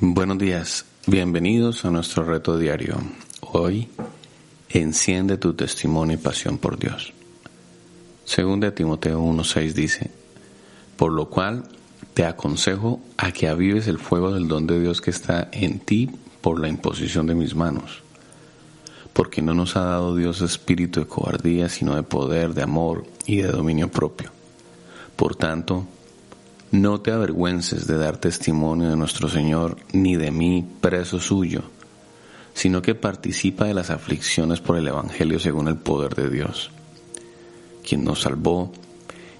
Buenos días, bienvenidos a nuestro reto diario. Hoy, enciende tu testimonio y pasión por Dios. Según de Timoteo 1.6 dice, por lo cual te aconsejo a que avives el fuego del don de Dios que está en ti por la imposición de mis manos. Porque no nos ha dado Dios espíritu de cobardía, sino de poder, de amor y de dominio propio. Por tanto, no te avergüences de dar testimonio de nuestro Señor, ni de mí, preso suyo, sino que participa de las aflicciones por el Evangelio según el poder de Dios, quien nos salvó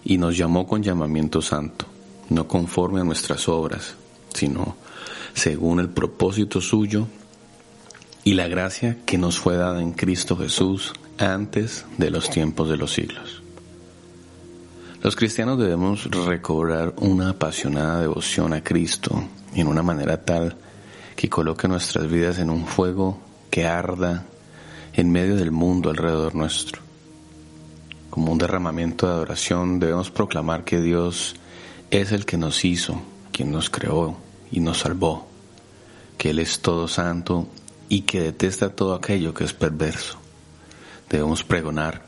y nos llamó con llamamiento santo, no conforme a nuestras obras, sino según el propósito suyo y la gracia que nos fue dada en Cristo Jesús antes de los tiempos de los siglos. Los cristianos debemos recobrar una apasionada devoción a Cristo en una manera tal que coloque nuestras vidas en un fuego que arda en medio del mundo alrededor nuestro. Como un derramamiento de adoración debemos proclamar que Dios es el que nos hizo, quien nos creó y nos salvó, que Él es todo santo y que detesta todo aquello que es perverso. Debemos pregonar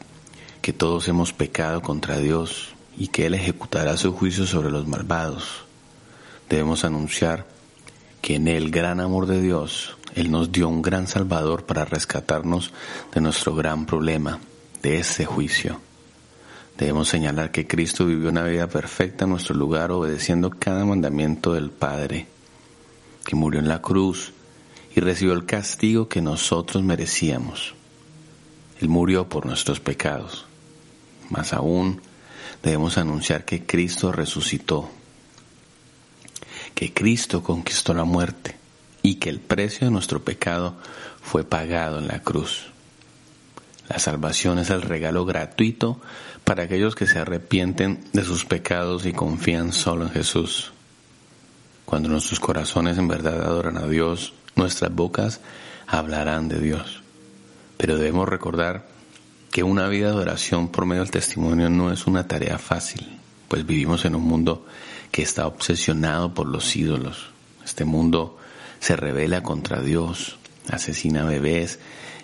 que todos hemos pecado contra Dios y que Él ejecutará su juicio sobre los malvados. Debemos anunciar que en el gran amor de Dios, Él nos dio un gran Salvador para rescatarnos de nuestro gran problema, de ese juicio. Debemos señalar que Cristo vivió una vida perfecta en nuestro lugar obedeciendo cada mandamiento del Padre, que murió en la cruz y recibió el castigo que nosotros merecíamos. Él murió por nuestros pecados. Más aún, debemos anunciar que Cristo resucitó, que Cristo conquistó la muerte y que el precio de nuestro pecado fue pagado en la cruz. La salvación es el regalo gratuito para aquellos que se arrepienten de sus pecados y confían solo en Jesús. Cuando nuestros corazones en verdad adoran a Dios, nuestras bocas hablarán de Dios. Pero debemos recordar que una vida de oración por medio del testimonio no es una tarea fácil, pues vivimos en un mundo que está obsesionado por los ídolos. Este mundo se revela contra Dios, asesina bebés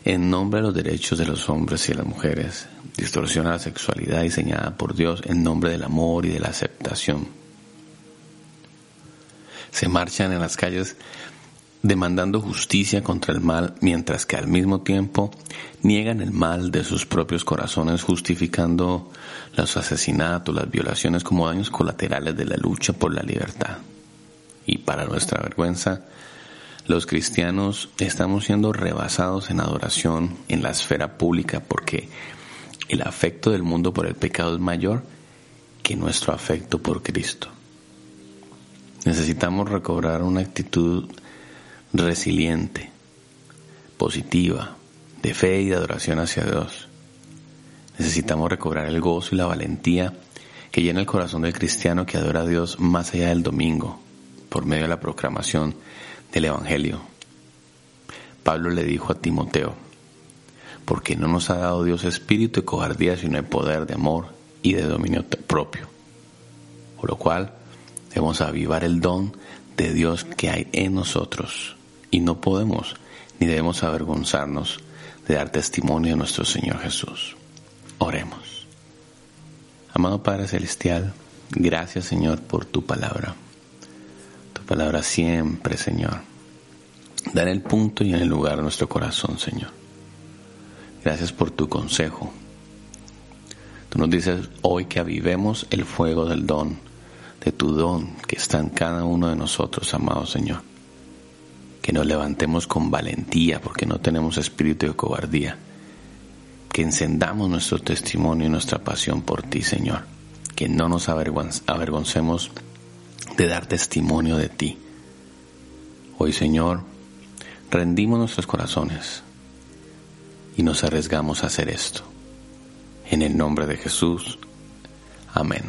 en nombre de los derechos de los hombres y de las mujeres, distorsiona la sexualidad diseñada por Dios en nombre del amor y de la aceptación. Se marchan en las calles demandando justicia contra el mal, mientras que al mismo tiempo niegan el mal de sus propios corazones, justificando los asesinatos, las violaciones como daños colaterales de la lucha por la libertad. Y para nuestra vergüenza, los cristianos estamos siendo rebasados en adoración en la esfera pública porque el afecto del mundo por el pecado es mayor que nuestro afecto por Cristo. Necesitamos recobrar una actitud resiliente, positiva, de fe y de adoración hacia Dios. Necesitamos recobrar el gozo y la valentía que llena el corazón del cristiano que adora a Dios más allá del domingo, por medio de la proclamación del Evangelio. Pablo le dijo a Timoteo, porque no nos ha dado Dios espíritu de cobardía, sino de poder, de amor y de dominio propio. Por lo cual debemos avivar el don de Dios que hay en nosotros y no podemos ni debemos avergonzarnos de dar testimonio de nuestro Señor Jesús. Oremos. Amado Padre Celestial, gracias Señor por tu palabra. Tu palabra siempre, Señor. Da en el punto y en el lugar de nuestro corazón, Señor. Gracias por tu consejo. Tú nos dices hoy que avivemos el fuego del don, de tu don que está en cada uno de nosotros, amado Señor que nos levantemos con valentía porque no tenemos espíritu de cobardía, que encendamos nuestro testimonio y nuestra pasión por ti, Señor, que no nos avergoncemos de dar testimonio de ti. Hoy, Señor, rendimos nuestros corazones y nos arriesgamos a hacer esto. En el nombre de Jesús. Amén.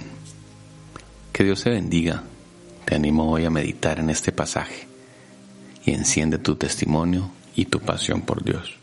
Que Dios te bendiga. Te animo hoy a meditar en este pasaje y enciende tu testimonio y tu pasión por Dios.